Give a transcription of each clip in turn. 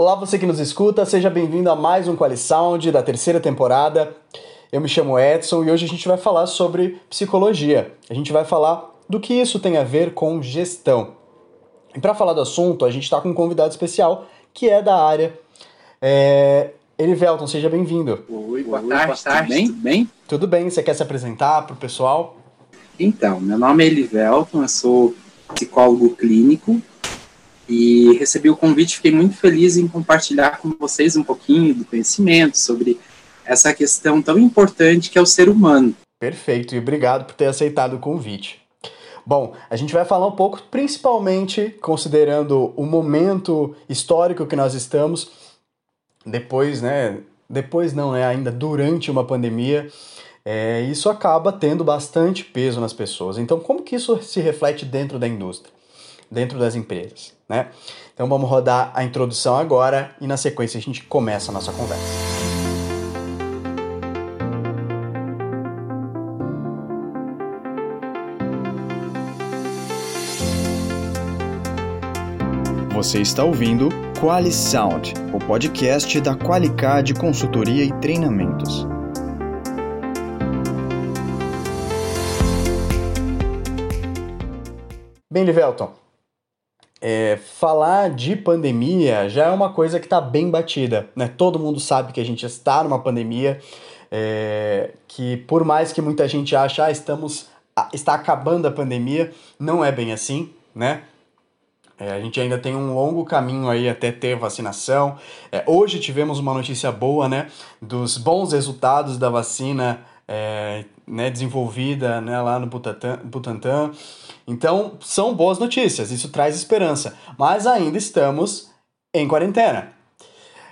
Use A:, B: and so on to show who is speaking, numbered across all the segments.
A: Olá, você que nos escuta, seja bem-vindo a mais um Quali Sound da terceira temporada. Eu me chamo Edson e hoje a gente vai falar sobre psicologia. A gente vai falar do que isso tem a ver com gestão. E para falar do assunto, a gente está com um convidado especial que é da área. É... Elivelton, seja bem-vindo.
B: Oi, boa Oi, tarde, boa tarde, bem? Tudo bem?
A: Tudo bem, você quer se apresentar para o pessoal?
B: Então, meu nome é Elivelton, eu sou psicólogo clínico e recebi o convite, fiquei muito feliz em compartilhar com vocês um pouquinho do conhecimento sobre essa questão tão importante que é o ser humano.
A: Perfeito, e obrigado por ter aceitado o convite. Bom, a gente vai falar um pouco, principalmente considerando o momento histórico que nós estamos, depois, né? Depois não, né? Ainda durante uma pandemia, é, isso acaba tendo bastante peso nas pessoas. Então, como que isso se reflete dentro da indústria, dentro das empresas? né? Então vamos rodar a introdução agora e na sequência a gente começa a nossa conversa. Você está ouvindo Quali Sound, o podcast da Qualicad Consultoria e Treinamentos. Bem, Livelton, é, falar de pandemia já é uma coisa que está bem batida, né? Todo mundo sabe que a gente está numa pandemia, é, que por mais que muita gente ache, ah, estamos, está acabando a pandemia, não é bem assim, né? É, a gente ainda tem um longo caminho aí até ter vacinação. É, hoje tivemos uma notícia boa, né? Dos bons resultados da vacina é, né, desenvolvida né, lá no Butantan. Então, são boas notícias, isso traz esperança. Mas ainda estamos em quarentena.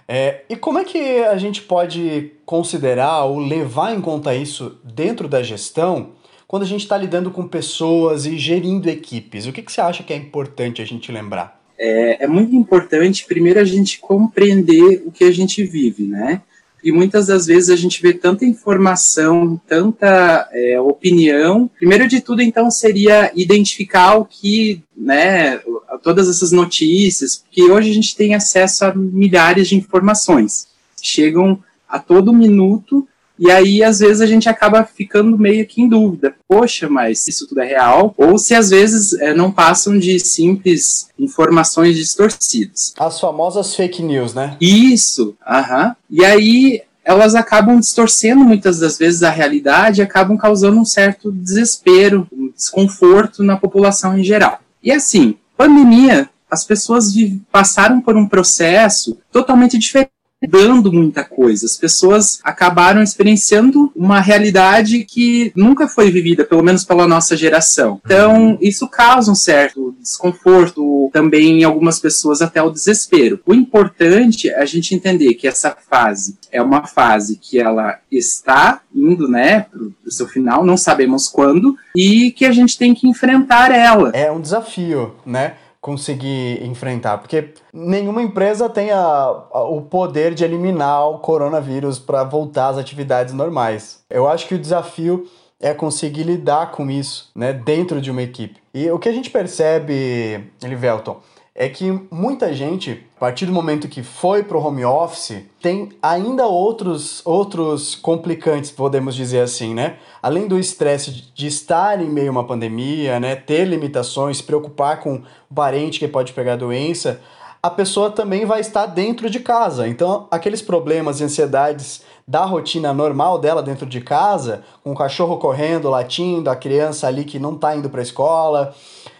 A: É, e como é que a gente pode considerar ou levar em conta isso dentro da gestão quando a gente está lidando com pessoas e gerindo equipes? O que, que você acha que é importante a gente lembrar?
B: É, é muito importante, primeiro, a gente compreender o que a gente vive, né? E muitas das vezes a gente vê tanta informação, tanta é, opinião. Primeiro de tudo, então, seria identificar o que, né, todas essas notícias, porque hoje a gente tem acesso a milhares de informações. Chegam a todo minuto e aí, às vezes, a gente acaba ficando meio que em dúvida. Poxa, mas isso tudo é real? Ou se às vezes é, não passam de simples informações distorcidas.
A: As famosas fake news, né?
B: Isso, aham. E aí elas acabam distorcendo muitas das vezes a realidade e acabam causando um certo desespero, um desconforto na população em geral. E assim, pandemia, as pessoas passaram por um processo totalmente diferente mudando muita coisa. As pessoas acabaram experienciando uma realidade que nunca foi vivida, pelo menos pela nossa geração. Então, isso causa um certo desconforto, também em algumas pessoas até o desespero. O importante é a gente entender que essa fase é uma fase que ela está indo, né, para o seu final, não sabemos quando, e que a gente tem que enfrentar ela.
A: É um desafio, né? Conseguir enfrentar, porque nenhuma empresa tem a, a, o poder de eliminar o coronavírus para voltar às atividades normais. Eu acho que o desafio é conseguir lidar com isso, né, dentro de uma equipe. E o que a gente percebe, Elivelton, é que muita gente, a partir do momento que foi para o home office, tem ainda outros, outros complicantes, podemos dizer assim, né? Além do estresse de estar em meio a uma pandemia, né? Ter limitações, preocupar com o parente que pode pegar doença, a pessoa também vai estar dentro de casa. Então, aqueles problemas e ansiedades da rotina normal dela dentro de casa, com o cachorro correndo, latindo, a criança ali que não está indo para a escola,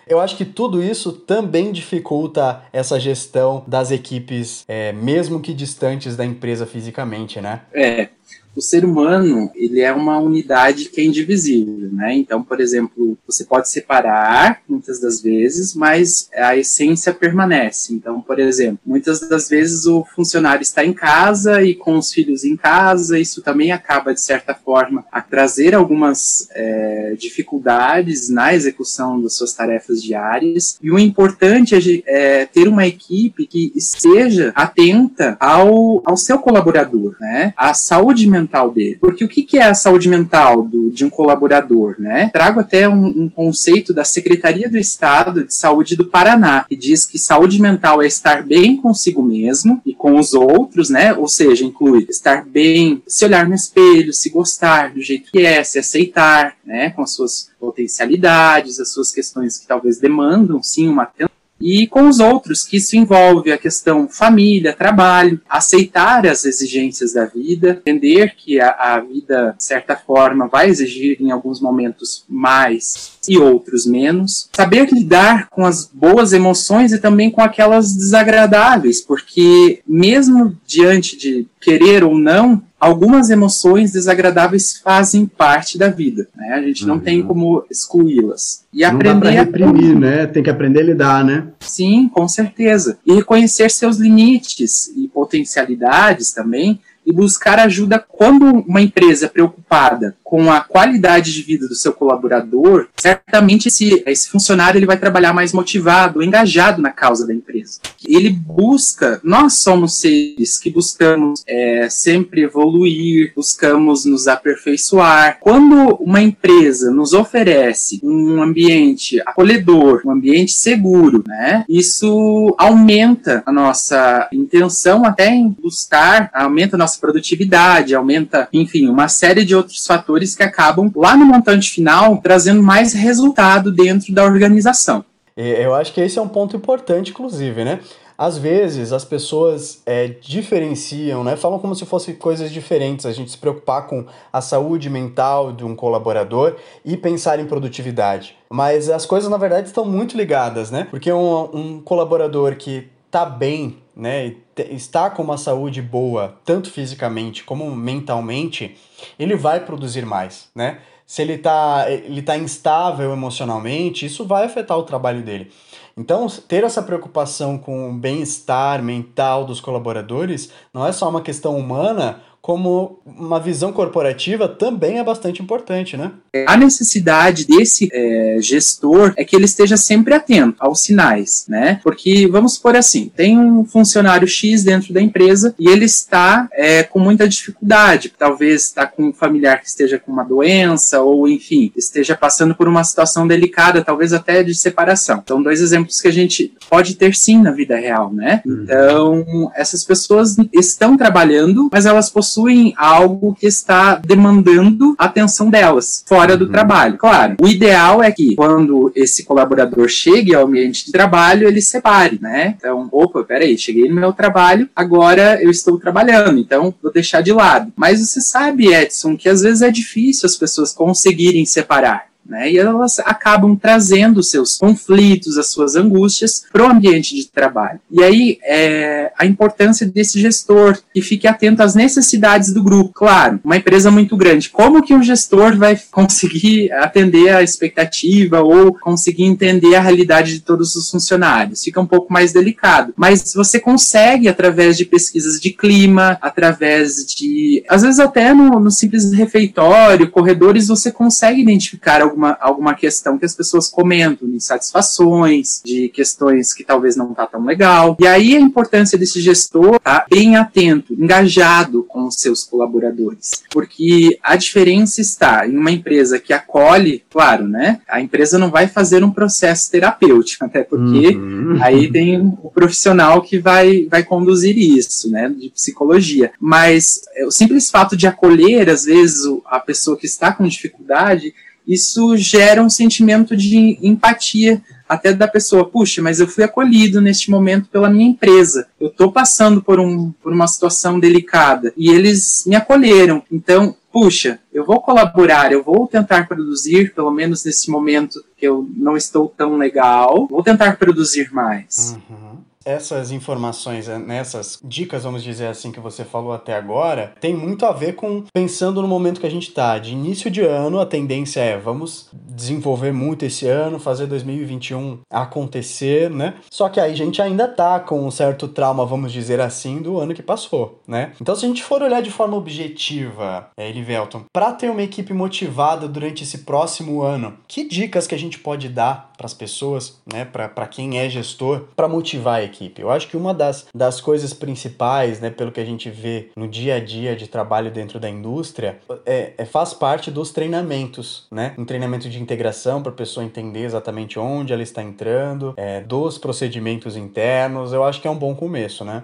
A: eu acho que tudo isso também dificulta essa gestão das equipes, é, mesmo que distantes da empresa fisicamente, né?
B: É, o ser humano ele é uma unidade que é indivisível, né? Então, por exemplo, você pode separar muitas das vezes, mas a essência permanece. Então, por exemplo, muitas das vezes o funcionário está em casa e com os filhos em casa, isso também acaba de certa forma a trazer algumas é, dificuldades na execução das suas tarefas diárias. E o importante é, é ter uma equipe que esteja atenta ao, ao seu colaborador, né? A saúde mental mental dele. Porque o que, que é a saúde mental do, de um colaborador, né? Trago até um, um conceito da Secretaria do Estado de Saúde do Paraná, que diz que saúde mental é estar bem consigo mesmo e com os outros, né? Ou seja, inclui estar bem, se olhar no espelho, se gostar do jeito que é, se aceitar, né? Com as suas potencialidades, as suas questões que talvez demandam, sim, uma atenção e com os outros, que isso envolve a questão família, trabalho, aceitar as exigências da vida, entender que a, a vida, de certa forma, vai exigir em alguns momentos mais e outros menos, saber lidar com as boas emoções e também com aquelas desagradáveis, porque mesmo diante de querer ou não, algumas emoções desagradáveis fazem parte da vida, né? A gente não tem como excluí-las.
A: E não aprender dá reprimir, a... né? Tem que aprender a lidar, né?
B: Sim, com certeza. E reconhecer seus limites e potencialidades também e buscar ajuda quando uma empresa é preocupada com a qualidade de vida do seu colaborador, certamente esse, esse funcionário ele vai trabalhar mais motivado, engajado na causa da empresa. Ele busca, nós somos seres que buscamos é, sempre evoluir, buscamos nos aperfeiçoar. Quando uma empresa nos oferece um ambiente acolhedor, um ambiente seguro, né, isso aumenta a nossa intenção até em buscar, aumenta a nossa produtividade, aumenta, enfim, uma série de outros fatores fatores que acabam lá no montante final trazendo mais resultado dentro da organização.
A: Eu acho que esse é um ponto importante, inclusive, né? Às vezes as pessoas é, diferenciam, né? Falam como se fossem coisas diferentes. A gente se preocupar com a saúde mental de um colaborador e pensar em produtividade. Mas as coisas, na verdade, estão muito ligadas, né? Porque um, um colaborador que tá bem, né? está com uma saúde boa, tanto fisicamente como mentalmente, ele vai produzir mais, né? Se ele está ele tá instável emocionalmente, isso vai afetar o trabalho dele. Então, ter essa preocupação com o bem-estar mental dos colaboradores não é só uma questão humana, como uma visão corporativa também é bastante importante, né?
B: A necessidade desse é, gestor é que ele esteja sempre atento aos sinais, né? Porque, vamos por assim, tem um funcionário X dentro da empresa e ele está é, com muita dificuldade, talvez está com um familiar que esteja com uma doença ou, enfim, esteja passando por uma situação delicada, talvez até de separação. Então, dois exemplos que a gente pode ter sim na vida real, né? Uhum. Então, essas pessoas estão trabalhando, mas elas possuem possuem algo que está demandando a atenção delas fora do uhum. trabalho. Claro, o ideal é que quando esse colaborador chegue ao ambiente de trabalho, ele separe, né? Então, opa, peraí, cheguei no meu trabalho, agora eu estou trabalhando, então vou deixar de lado. Mas você sabe, Edson, que às vezes é difícil as pessoas conseguirem separar. Né? E elas acabam trazendo seus conflitos, as suas angústias para o ambiente de trabalho. E aí é, a importância desse gestor que fique atento às necessidades do grupo. Claro, uma empresa muito grande, como que um gestor vai conseguir atender a expectativa ou conseguir entender a realidade de todos os funcionários? Fica um pouco mais delicado. Mas você consegue através de pesquisas de clima, através de, às vezes até no, no simples refeitório, corredores, você consegue identificar alguma, alguma questão que as pessoas comentam, de insatisfações, de questões que talvez não tá tão legal. E aí a importância desse gestor tá bem atento, engajado com os seus colaboradores. Porque a diferença está em uma empresa que acolhe, claro, né? A empresa não vai fazer um processo terapêutico, até porque uhum. aí tem o profissional que vai, vai conduzir isso, né? De psicologia. Mas é, o simples fato de acolher, às vezes, a pessoa que está com dificuldade, isso gera um sentimento de empatia até da pessoa, puxa, mas eu fui acolhido neste momento pela minha empresa. Eu estou passando por, um, por uma situação delicada e eles me acolheram. Então, puxa, eu vou colaborar, eu vou tentar produzir, pelo menos nesse momento que eu não estou tão legal, vou tentar produzir mais.
A: Uhum essas informações, eh, nessas dicas, vamos dizer assim, que você falou até agora, tem muito a ver com pensando no momento que a gente está. De início de ano, a tendência é vamos desenvolver muito esse ano, fazer 2021 acontecer, né? Só que aí a gente ainda tá com um certo trauma, vamos dizer assim, do ano que passou, né? Então, se a gente for olhar de forma objetiva, é, Elivelton, para ter uma equipe motivada durante esse próximo ano, que dicas que a gente pode dar as pessoas, né, para quem é gestor, para motivar a equipe. Eu acho que uma das, das coisas principais, né, pelo que a gente vê no dia a dia de trabalho dentro da indústria, é, é faz parte dos treinamentos, né? Um treinamento de integração para a pessoa entender exatamente onde ela está entrando, é, dos procedimentos internos. Eu acho que é um bom começo, né?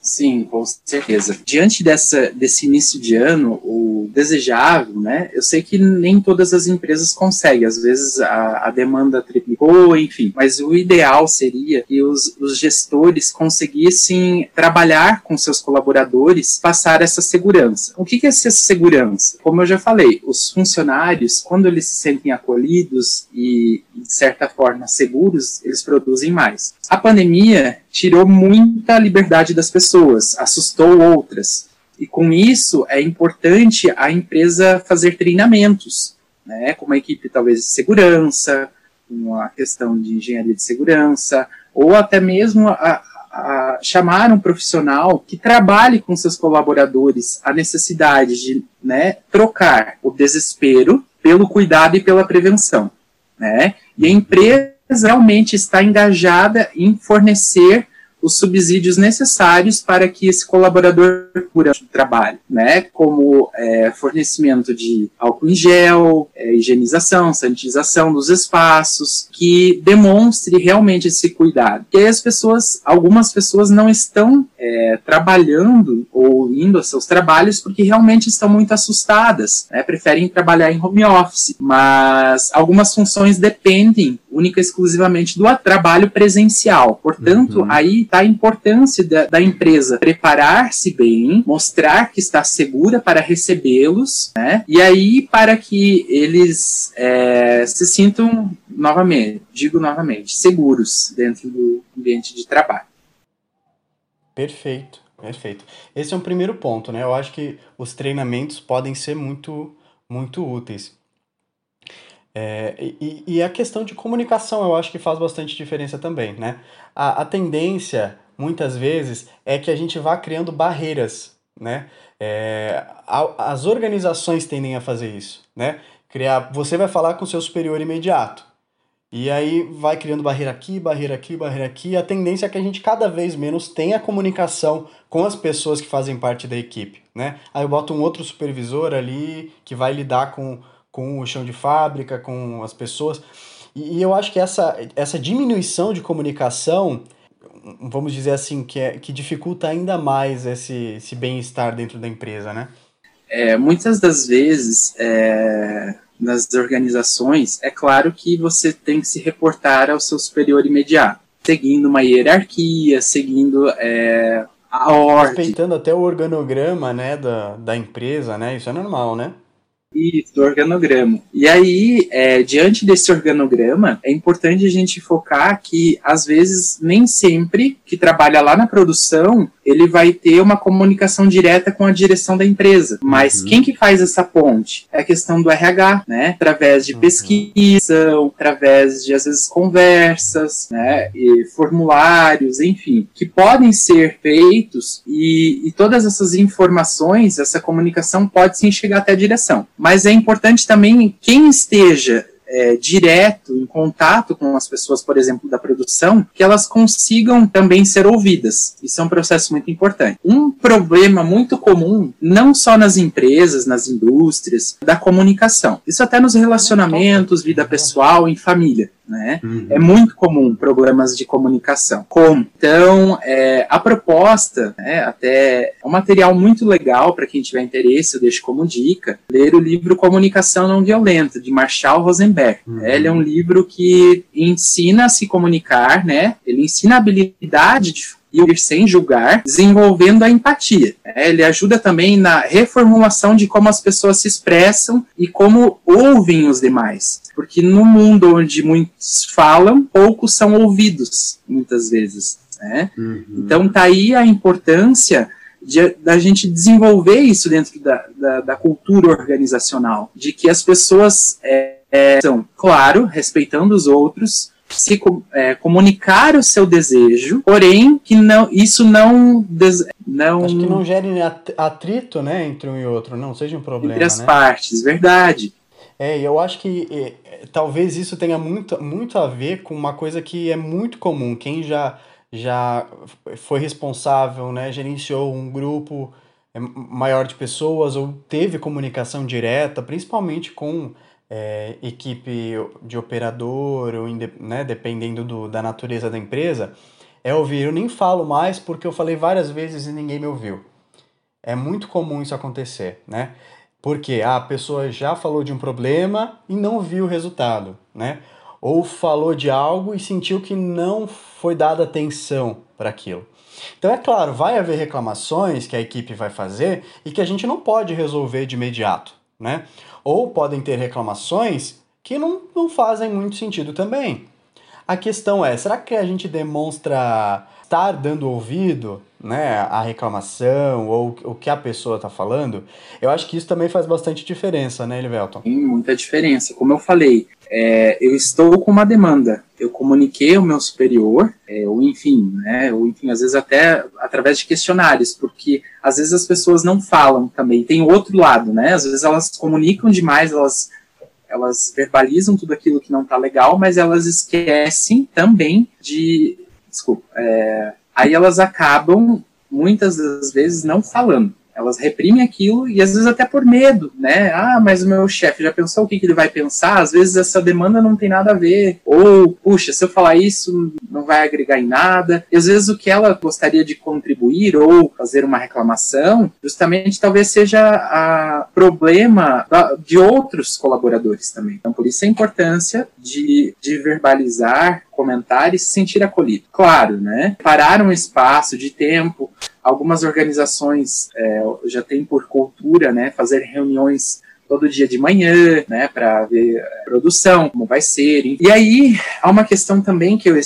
B: Sim, com certeza. Diante dessa, desse início de ano, o desejável, né? Eu sei que nem todas as empresas conseguem, às vezes a, a demanda triplicou, enfim, mas o ideal seria que os, os gestores conseguissem trabalhar com seus colaboradores, passar essa segurança. O que, que é essa segurança? Como eu já falei, os funcionários, quando eles se sentem acolhidos e, de certa forma, seguros, eles produzem mais. A pandemia tirou muita liberdade das pessoas, assustou outras. E com isso é importante a empresa fazer treinamentos, né, com uma equipe talvez de segurança, uma questão de engenharia de segurança, ou até mesmo a, a chamar um profissional que trabalhe com seus colaboradores a necessidade de né, trocar o desespero pelo cuidado e pela prevenção. Né? E a empresa realmente está engajada em fornecer os subsídios necessários para que esse colaborador cure o trabalho, né? Como é, fornecimento de álcool em gel, é, higienização, sanitização dos espaços, que demonstre realmente esse cuidado. E aí as pessoas, algumas pessoas não estão é, trabalhando ou indo aos seus trabalhos porque realmente estão muito assustadas, né? Preferem trabalhar em home office, mas algumas funções dependem única e exclusivamente do trabalho presencial. Portanto, uhum. aí está a importância da, da empresa preparar-se bem, mostrar que está segura para recebê-los, né? E aí para que eles é, se sintam novamente, digo novamente, seguros dentro do ambiente de trabalho.
A: Perfeito, perfeito. Esse é um primeiro ponto, né? Eu acho que os treinamentos podem ser muito, muito úteis. É, e, e, a questão de comunicação eu acho que faz bastante diferença também, né? A, a tendência, muitas vezes, é que a gente vá criando barreiras, né? É, a, as organizações tendem a fazer isso, né? Criar, você vai falar com seu superior imediato, e aí vai criando barreira aqui, barreira aqui, barreira aqui. A tendência é que a gente cada vez menos tenha comunicação com as pessoas que fazem parte da equipe, né? Aí eu boto um outro supervisor ali que vai lidar com com o chão de fábrica, com as pessoas. E, eu acho que essa, essa diminuição de comunicação, vamos dizer assim, que, é, que dificulta ainda mais esse, esse bem-estar dentro da empresa, né?
B: É, muitas das vezes, é, nas organizações, é claro que você tem que se reportar ao seu superior imediato, seguindo uma hierarquia, seguindo é, a ordem.
A: Respeitando até o organograma né, da, da empresa, né? Isso é normal, né?
B: Isso, do organograma. E aí, é, diante desse organograma, é importante a gente focar que, às vezes, nem sempre que trabalha lá na produção, ele vai ter uma comunicação direta com a direção da empresa. Mas uhum. quem que faz essa ponte? É a questão do RH, né? Através de uhum. pesquisa, através de, às vezes, conversas, né? E formulários, enfim, que podem ser feitos e, e todas essas informações, essa comunicação pode sim chegar até a direção mas é importante também quem esteja é, direto, em contato com as pessoas, por exemplo, da produção, que elas consigam também ser ouvidas. Isso é um processo muito importante. Um problema muito comum, não só nas empresas, nas indústrias, da comunicação. Isso até nos relacionamentos, vida pessoal, em família né? Uhum. É muito comum problemas de comunicação. Como? Então, é, a proposta, né, até é um material muito legal para quem tiver interesse, eu deixo como dica, ler o livro Comunicação Não Violenta, de Marshall Rosenberg. Uhum. Ele é um livro que ensina a se comunicar, né? Ele ensina a habilidade de e ouvir sem julgar, desenvolvendo a empatia. É, ele ajuda também na reformulação de como as pessoas se expressam e como ouvem os demais. Porque no mundo onde muitos falam, poucos são ouvidos, muitas vezes. Né? Uhum. Então tá aí a importância de, da gente desenvolver isso dentro da, da, da, cultura organizacional, de que as pessoas é, é, são, claro, respeitando os outros, se é, comunicar o seu desejo, porém que não isso não
A: não acho que não gere atrito, né, entre um e outro, não seja um problema,
B: entre as
A: né?
B: partes, verdade.
A: É, eu acho que é, talvez isso tenha muito, muito a ver com uma coisa que é muito comum. Quem já, já foi responsável, né, gerenciou um grupo é, maior de pessoas ou teve comunicação direta, principalmente com é, equipe de operador, ou né, dependendo do, da natureza da empresa, é ouvir. Eu nem falo mais porque eu falei várias vezes e ninguém me ouviu. É muito comum isso acontecer, né? Porque a pessoa já falou de um problema e não viu o resultado, né? Ou falou de algo e sentiu que não foi dada atenção para aquilo. Então, é claro, vai haver reclamações que a equipe vai fazer e que a gente não pode resolver de imediato, né? Ou podem ter reclamações que não, não fazem muito sentido também. A questão é, será que a gente demonstra estar dando ouvido né, a reclamação ou o que a pessoa está falando, eu acho que isso também faz bastante diferença, né, Elivelton?
B: Tem muita diferença. Como eu falei, é, eu estou com uma demanda, eu comuniquei ao meu superior, é, ou enfim, né, ou enfim, às vezes até através de questionários, porque às vezes as pessoas não falam também. Tem outro lado, né? Às vezes elas comunicam demais, elas elas verbalizam tudo aquilo que não está legal, mas elas esquecem também de, desculpa, é, aí elas acabam muitas das vezes não falando. Elas reprimem aquilo e às vezes até por medo, né? Ah, mas o meu chefe já pensou o que, que ele vai pensar? Às vezes essa demanda não tem nada a ver. Ou, puxa, se eu falar isso, não vai agregar em nada. E às vezes o que ela gostaria de contribuir ou fazer uma reclamação, justamente talvez seja a problema de outros colaboradores também. Então, por isso a importância de, de verbalizar, comentar e se sentir acolhido. Claro, né? Parar um espaço de tempo Algumas organizações é, já têm por cultura né, fazer reuniões todo dia de manhã, né, para ver a produção, como vai ser. E aí há uma questão também que eu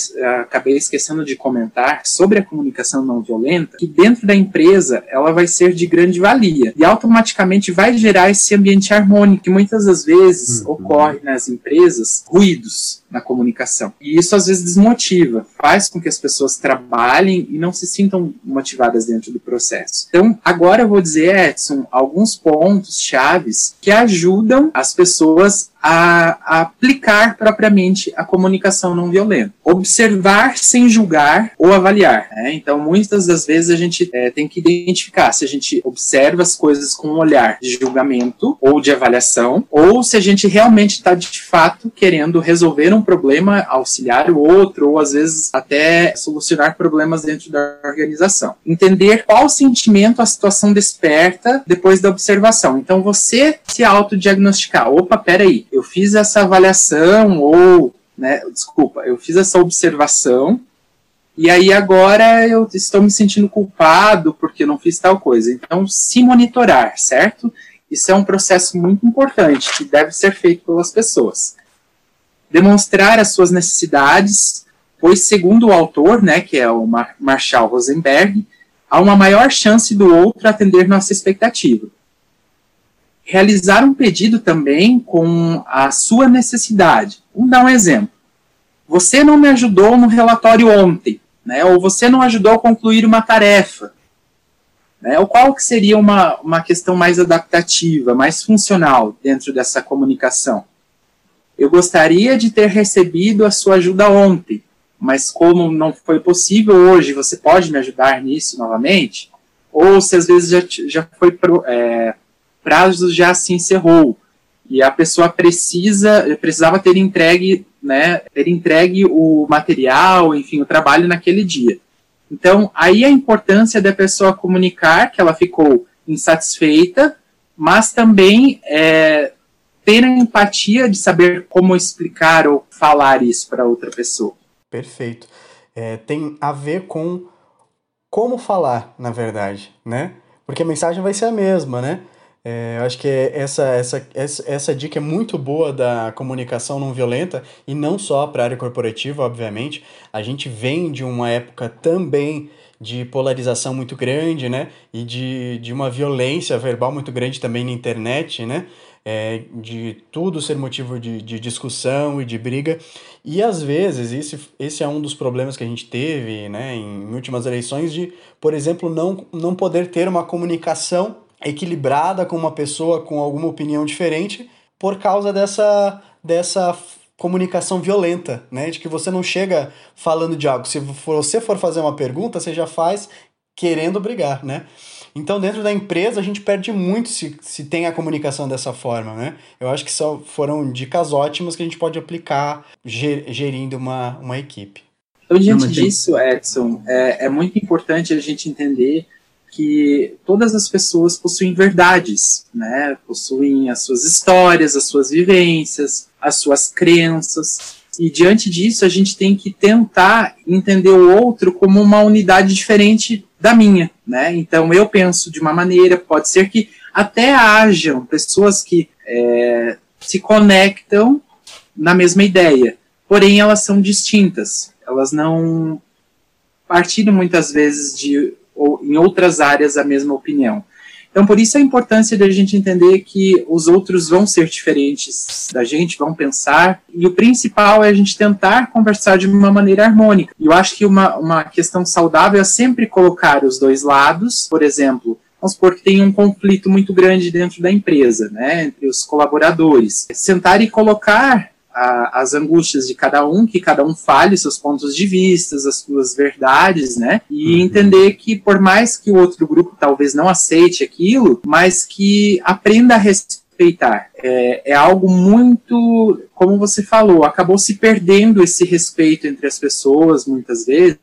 B: acabei esquecendo de comentar sobre a comunicação não violenta, que dentro da empresa ela vai ser de grande valia e automaticamente vai gerar esse ambiente harmônico que muitas das vezes uhum. ocorre nas empresas, ruídos na comunicação. E isso às vezes desmotiva, faz com que as pessoas trabalhem e não se sintam motivadas dentro do processo. Então, agora eu vou dizer, Edson, alguns pontos chaves que ajudam as pessoas a, aplicar propriamente a comunicação não violenta. Observar sem julgar ou avaliar. Né? Então, muitas das vezes a gente é, tem que identificar se a gente observa as coisas com um olhar de julgamento ou de avaliação, ou se a gente realmente está de fato querendo resolver um problema, auxiliar o outro, ou às vezes até solucionar problemas dentro da organização. Entender qual sentimento a situação desperta depois da observação. Então, você se autodiagnosticar. Opa, peraí, eu fiz essa avaliação, ou, né, desculpa, eu fiz essa observação, e aí agora eu estou me sentindo culpado porque não fiz tal coisa. Então, se monitorar, certo? Isso é um processo muito importante que deve ser feito pelas pessoas. Demonstrar as suas necessidades, pois, segundo o autor, né, que é o Marshall Rosenberg, há uma maior chance do outro atender nossa expectativa realizar um pedido também com a sua necessidade. Vamos dar um exemplo. Você não me ajudou no relatório ontem, né? Ou você não ajudou a concluir uma tarefa. Né? Ou qual que seria uma, uma questão mais adaptativa, mais funcional dentro dessa comunicação? Eu gostaria de ter recebido a sua ajuda ontem, mas como não foi possível hoje, você pode me ajudar nisso novamente? Ou se às vezes já, já foi é, prazo já se encerrou. E a pessoa precisa precisava ter entregue né ter entregue o material enfim o trabalho naquele dia. Então aí a importância da pessoa comunicar que ela ficou insatisfeita mas também é, ter a empatia de saber como explicar ou falar isso para outra pessoa.
A: Perfeito. É, tem a ver com como falar na verdade né? Porque a mensagem vai ser a mesma né é, eu acho que essa, essa, essa, essa dica é muito boa da comunicação não violenta e não só para a área corporativa, obviamente. A gente vem de uma época também de polarização muito grande, né? E de, de uma violência verbal muito grande também na internet, né? É, de tudo ser motivo de, de discussão e de briga. E às vezes, esse, esse é um dos problemas que a gente teve né, em últimas eleições, de, por exemplo, não, não poder ter uma comunicação equilibrada com uma pessoa com alguma opinião diferente, por causa dessa, dessa comunicação violenta, né? De que você não chega falando de algo. Se você for fazer uma pergunta, você já faz querendo brigar, né? Então, dentro da empresa, a gente perde muito se, se tem a comunicação dessa forma, né? Eu acho que só foram dicas ótimas que a gente pode aplicar gerindo uma, uma equipe.
B: Então, diante disso, Edson, é, é muito importante a gente entender que todas as pessoas possuem verdades, né? Possuem as suas histórias, as suas vivências, as suas crenças. E diante disso, a gente tem que tentar entender o outro como uma unidade diferente da minha, né? Então eu penso de uma maneira, pode ser que até hajam pessoas que é, se conectam na mesma ideia, porém elas são distintas, elas não partilham muitas vezes de ou em outras áreas a mesma opinião. Então, por isso a importância de a gente entender que os outros vão ser diferentes da gente, vão pensar, e o principal é a gente tentar conversar de uma maneira harmônica. E eu acho que uma, uma questão saudável é sempre colocar os dois lados, por exemplo, vamos supor que tem um conflito muito grande dentro da empresa, né, entre os colaboradores. Sentar e colocar a, as angústias de cada um, que cada um fale seus pontos de vista, as suas verdades, né? E uhum. entender que por mais que o outro grupo talvez não aceite aquilo, mas que aprenda a respeitar. É, é algo muito, como você falou, acabou se perdendo esse respeito entre as pessoas muitas vezes.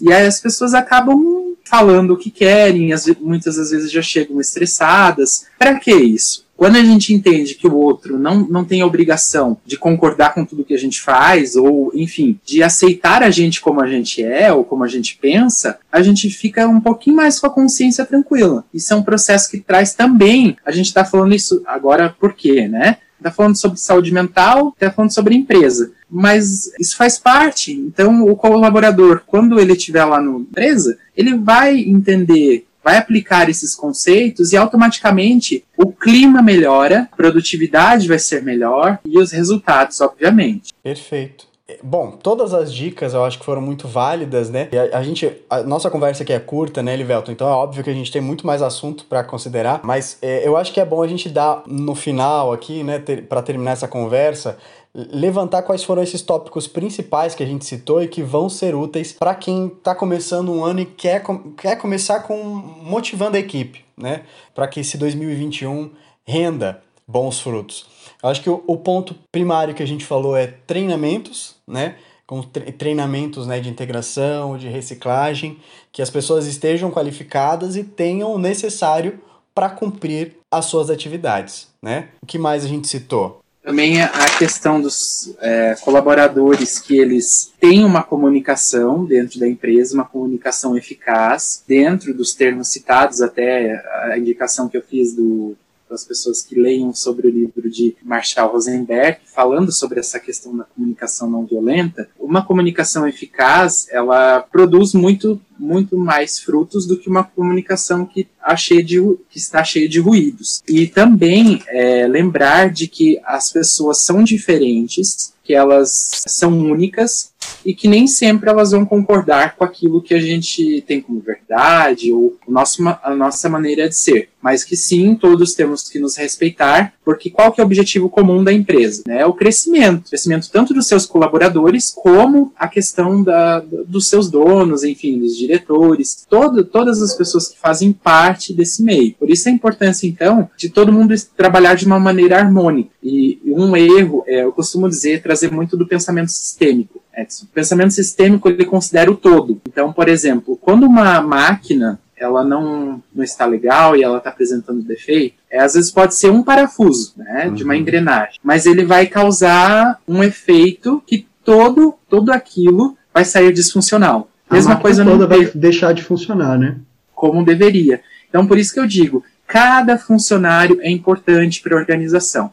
B: E aí as pessoas acabam falando o que querem, as, muitas das vezes já chegam estressadas. Para que isso? Quando a gente entende que o outro não, não tem a obrigação de concordar com tudo que a gente faz, ou, enfim, de aceitar a gente como a gente é, ou como a gente pensa, a gente fica um pouquinho mais com a consciência tranquila. Isso é um processo que traz também, a gente está falando isso agora por quê, né? Está falando sobre saúde mental, está falando sobre empresa. Mas isso faz parte. Então, o colaborador, quando ele estiver lá na empresa, ele vai entender vai aplicar esses conceitos e automaticamente o clima melhora, a produtividade vai ser melhor e os resultados, obviamente.
A: Perfeito. Bom, todas as dicas eu acho que foram muito válidas, né? A, a, gente, a nossa conversa aqui é curta, né, Livelton? Então é óbvio que a gente tem muito mais assunto para considerar, mas é, eu acho que é bom a gente dar no final aqui, né, ter, para terminar essa conversa, levantar quais foram esses tópicos principais que a gente citou e que vão ser úteis para quem está começando um ano e quer, quer começar com motivando a equipe, né? Para que esse 2021 renda bons frutos. Eu acho que o, o, ponto primário que a gente falou é treinamentos, né? Com treinamentos né, de integração, de reciclagem, que as pessoas estejam qualificadas e tenham o necessário para cumprir as suas atividades, né? O que mais a gente citou?
B: Também a questão dos é, colaboradores que eles têm uma comunicação dentro da empresa, uma comunicação eficaz, dentro dos termos citados, até a indicação que eu fiz do as pessoas que leiam sobre o livro de Marshall Rosenberg, falando sobre essa questão da comunicação não violenta, uma comunicação eficaz, ela produz muito muito mais frutos do que uma comunicação que, cheia de, que está cheia de ruídos. E também é, lembrar de que as pessoas são diferentes, que elas são únicas e que nem sempre elas vão concordar com aquilo que a gente tem como verdade ou nosso, a nossa maneira de ser, mas que sim, todos temos que nos respeitar, porque qual que é o objetivo comum da empresa? Né? É o crescimento, o crescimento tanto dos seus colaboradores como a questão da, dos seus donos, enfim, dos diretores, todo, todas as pessoas que fazem parte desse meio. Por isso a importância, então, de todo mundo trabalhar de uma maneira harmônica. E um erro, é, eu costumo dizer, trazer muito do pensamento sistêmico. Edson. O pensamento sistêmico ele considera o todo. Então, por exemplo, quando uma máquina ela não, não está legal e ela está apresentando defeito, é, às vezes pode ser um parafuso né, uhum. de uma uhum. engrenagem, mas ele vai causar um efeito que todo, todo aquilo vai sair disfuncional.
C: A Mesma coisa toda vai deixar de funcionar, né?
B: Como deveria. Então, por isso que eu digo, cada funcionário é importante para a organização.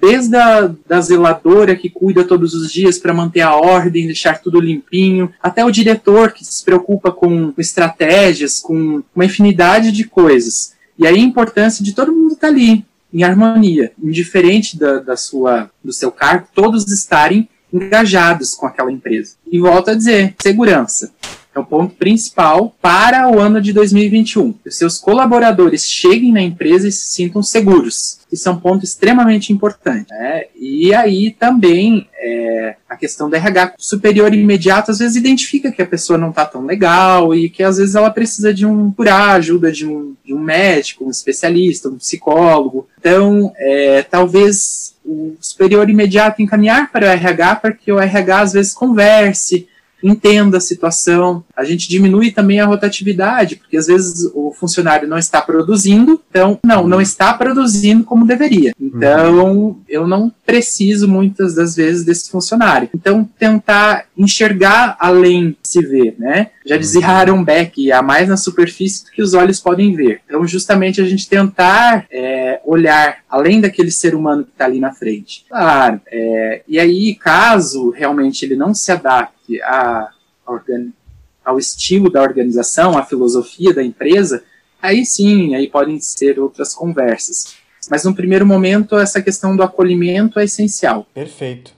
B: Desde a da zeladora que cuida todos os dias para manter a ordem, deixar tudo limpinho, até o diretor que se preocupa com estratégias, com uma infinidade de coisas. E aí a importância de todo mundo estar tá ali, em harmonia, indiferente da, da sua, do seu cargo, todos estarem engajados com aquela empresa. E volto a dizer, segurança. É o ponto principal para o ano de 2021. Que seus colaboradores cheguem na empresa e se sintam seguros. Isso é um ponto extremamente importante. Né? E aí também é, a questão do RH superior imediato às vezes identifica que a pessoa não está tão legal e que às vezes ela precisa de um curar, ajuda de um, de um médico, um especialista, um psicólogo. Então, é, talvez o superior imediato encaminhar para o RH para que o RH às vezes converse, entenda a situação. A gente diminui também a rotatividade, porque às vezes o funcionário não está produzindo, então, não, não está produzindo como deveria. Então, uhum. eu não preciso muitas das vezes desse funcionário. Então, tentar enxergar além de se ver, né? Já dizia uhum. Aaron Beck, há mais na superfície do que os olhos podem ver. Então, justamente a gente tentar é, olhar além daquele ser humano que está ali na frente. Claro, é, e aí, caso realmente ele não se adapte a, ao estilo da organização, à filosofia da empresa, aí sim, aí podem ser outras conversas. Mas no primeiro momento, essa questão do acolhimento é essencial.
A: Perfeito.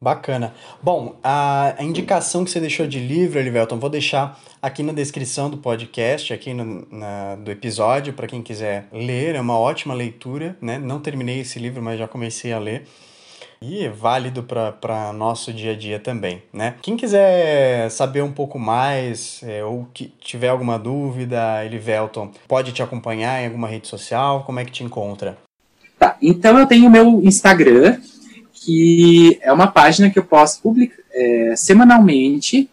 A: Bacana. Bom, a, a indicação que você deixou de livro, Elivelton, vou deixar aqui na descrição do podcast, aqui no, na, do episódio, para quem quiser ler. É uma ótima leitura, né? Não terminei esse livro, mas já comecei a ler. E é válido para nosso dia a dia também, né? Quem quiser saber um pouco mais é, ou que tiver alguma dúvida, Elivelton, pode te acompanhar em alguma rede social? Como é que te encontra?
B: Tá, então eu tenho meu Instagram, que é uma página que eu posto public, é, semanalmente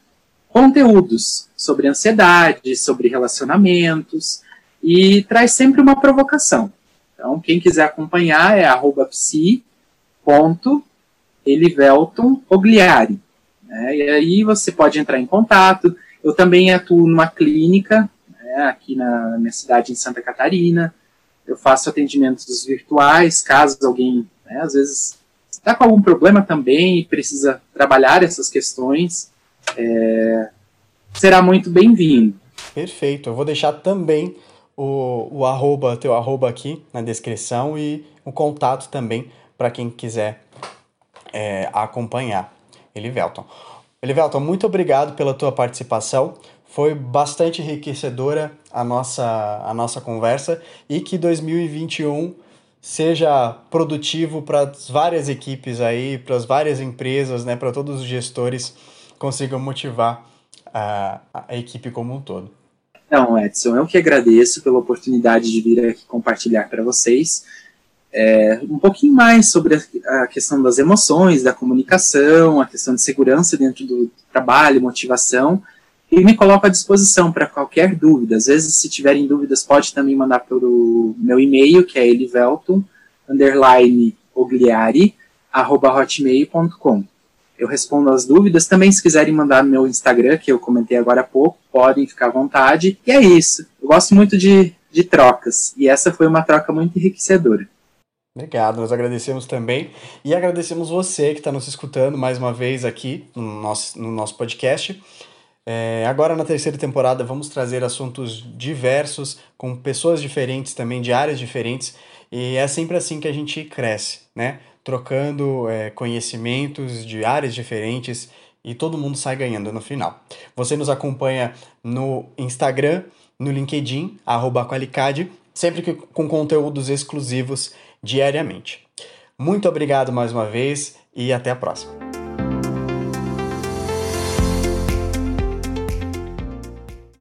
B: conteúdos sobre ansiedade, sobre relacionamentos e traz sempre uma provocação. Então, quem quiser acompanhar é psi.elivelton Ogliari. Né? E aí você pode entrar em contato. Eu também atuo numa clínica né, aqui na minha cidade em Santa Catarina. Eu faço atendimentos virtuais, caso alguém, né, às vezes está com algum problema também e precisa trabalhar essas questões, é, será muito bem-vindo.
A: Perfeito. Eu vou deixar também o, o arroba, teu arroba aqui na descrição e o contato também para quem quiser é, acompanhar. Elivelton. Elivelton, muito obrigado pela tua participação. Foi bastante enriquecedora a nossa, a nossa conversa e que 2021 seja produtivo para as várias equipes aí, para as várias empresas, né, para todos os gestores consigam motivar a, a equipe como um todo.
B: Então, Edson, eu que agradeço pela oportunidade de vir aqui compartilhar para vocês é, um pouquinho mais sobre a, a, questão das emoções, da comunicação, a questão de segurança dentro do trabalho, motivação e me coloco à disposição para qualquer dúvida. Às vezes, se tiverem dúvidas, pode também mandar pelo meu e-mail, que é elivelton, underline, ogliari, arroba hotmail.com. Eu respondo as dúvidas. Também, se quiserem mandar no meu Instagram, que eu comentei agora há pouco, podem ficar à vontade. E é isso. Eu gosto muito de, de trocas. E essa foi uma troca muito enriquecedora.
A: Obrigado, nós agradecemos também. E agradecemos você que está nos escutando mais uma vez aqui no nosso, no nosso podcast. É, agora, na terceira temporada, vamos trazer assuntos diversos, com pessoas diferentes também, de áreas diferentes, e é sempre assim que a gente cresce, né? Trocando é, conhecimentos de áreas diferentes e todo mundo sai ganhando no final. Você nos acompanha no Instagram, no LinkedIn, Qualicad, sempre que, com conteúdos exclusivos diariamente. Muito obrigado mais uma vez e até a próxima.